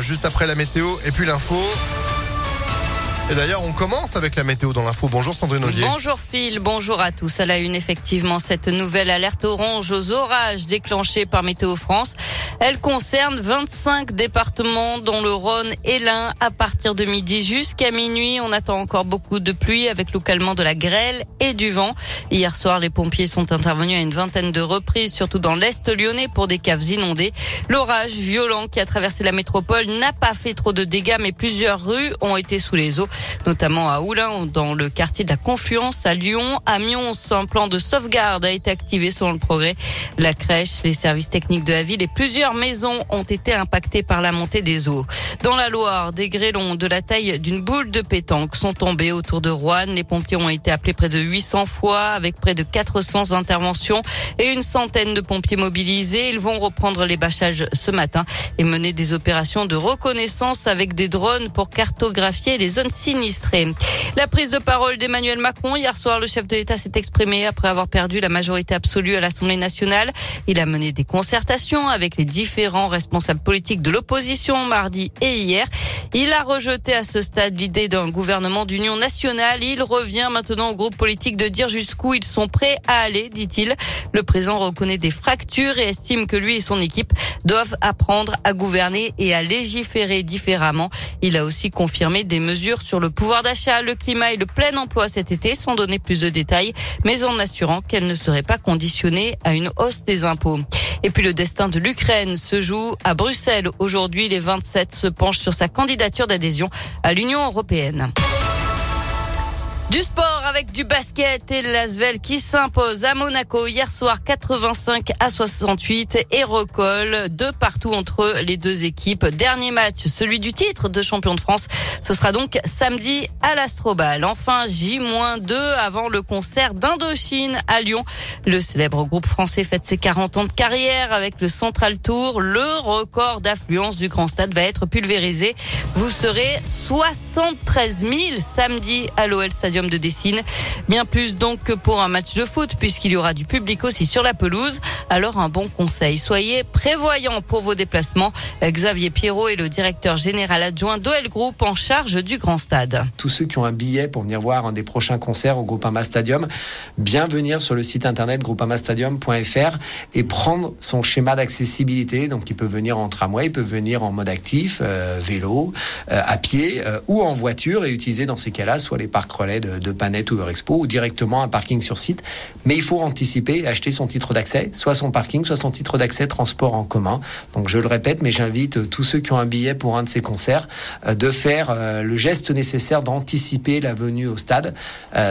euh, juste après la météo et puis l'info. Et d'ailleurs, on commence avec la météo dans l'info. Bonjour Sandrine Ollier. Bonjour Phil, bonjour à tous. À la une, effectivement, cette nouvelle alerte orange aux orages déclenchée par Météo France. Elle concerne 25 départements dont le Rhône et l'Ain. À partir de midi jusqu'à minuit, on attend encore beaucoup de pluie avec localement de la grêle et du vent. Hier soir, les pompiers sont intervenus à une vingtaine de reprises, surtout dans l'Est lyonnais pour des caves inondées. L'orage violent qui a traversé la métropole n'a pas fait trop de dégâts, mais plusieurs rues ont été sous les eaux, notamment à Oulin, dans le quartier de la Confluence, à Lyon, à Mions. Un plan de sauvegarde a été activé selon le progrès. La crèche, les services techniques de la ville et plusieurs maisons ont été impactées par la montée des eaux. Dans la Loire, des grêlons de la taille d'une boule de pétanque sont tombés autour de Rouen. Les pompiers ont été appelés près de 800 fois avec près de 400 interventions et une centaine de pompiers mobilisés. Ils vont reprendre les bâchages ce matin et mener des opérations de reconnaissance avec des drones pour cartographier les zones sinistrées. La prise de parole d'Emmanuel Macron hier soir, le chef de l'État s'est exprimé après avoir perdu la majorité absolue à l'Assemblée nationale. Il a mené des concertations avec les différents responsables politiques de l'opposition mardi et hier. Il a rejeté à ce stade l'idée d'un gouvernement d'union nationale. Il revient maintenant au groupe politique de dire jusqu'où ils sont prêts à aller, dit-il. Le président reconnaît des fractures et estime que lui et son équipe doivent apprendre à gouverner et à légiférer différemment. Il a aussi confirmé des mesures sur le pouvoir d'achat, climat et le plein emploi cet été sans donner plus de détails, mais en assurant qu'elle ne serait pas conditionnée à une hausse des impôts. Et puis le destin de l'Ukraine se joue à Bruxelles. Aujourd'hui, les 27 se penchent sur sa candidature d'adhésion à l'Union européenne. Du sport avec du basket et l'Asvel qui s'impose à Monaco hier soir 85 à 68 et recolle de partout entre les deux équipes. Dernier match, celui du titre de champion de France. Ce sera donc samedi à l'Astrobal. Enfin, J-2 avant le concert d'Indochine à Lyon. Le célèbre groupe français fête ses 40 ans de carrière avec le Central Tour. Le record d'affluence du grand stade va être pulvérisé. Vous serez 73 000 samedi à l'OL Stadium de Dessine. Bien plus donc que pour un match de foot puisqu'il y aura du public aussi sur la pelouse. Alors un bon conseil, soyez prévoyants pour vos déplacements. Xavier Pierrot est le directeur général adjoint d'OL Group en charge du grand stade. Tous ceux qui ont un billet pour venir voir un des prochains concerts au Groupama Stadium, bien venir sur le site internet groupamastadium.fr et prendre son schéma d'accessibilité. Donc il peut venir en tramway, il peut venir en mode actif, euh, vélo, euh, à pied euh, ou en voiture et utiliser dans ces cas-là soit les parcs relais de de, Panette ou Eurexpo ou directement un parking sur site. Mais il faut anticiper et acheter son titre d'accès, soit son parking, soit son titre d'accès transport en commun. Donc je le répète, mais j'invite euh, tous ceux qui ont un billet pour un de ces concerts euh, de faire euh, le geste nécessaire d'anticiper la venue au stade.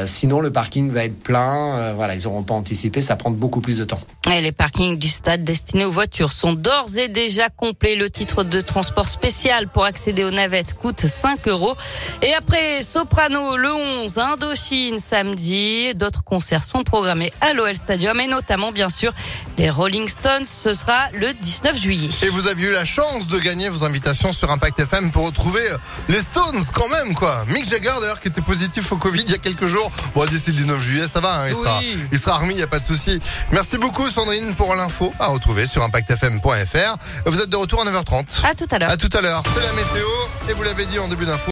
sinon, le parking va être plein. voilà, ils n'auront pas anticipé, ça prend beaucoup plus de temps. Les parkings du stade destinés aux voitures sont d'ores et déjà complets. Le titre de transport spécial pour accéder aux navettes coûte 5 euros. Et après Soprano le 11, Indochine samedi. D'autres concerts sont programmés à l'OL Stadium et notamment bien sûr les Rolling Stones. Ce sera le 19 juillet. Et vous avez eu la chance de gagner vos invitations sur Impact FM pour retrouver euh, les Stones quand même quoi. Mick Jagger d'ailleurs qui était positif au Covid il y a quelques jours. Bon d'ici le 19 juillet ça va, hein, il, sera, il sera remis, il n'y a pas de souci. Merci beaucoup Sandrine pour l'info à retrouver sur impactfm.fr. Vous êtes de retour à 9h30. À tout à l'heure. À tout à l'heure. C'est la météo et vous l'avez dit en début d'info.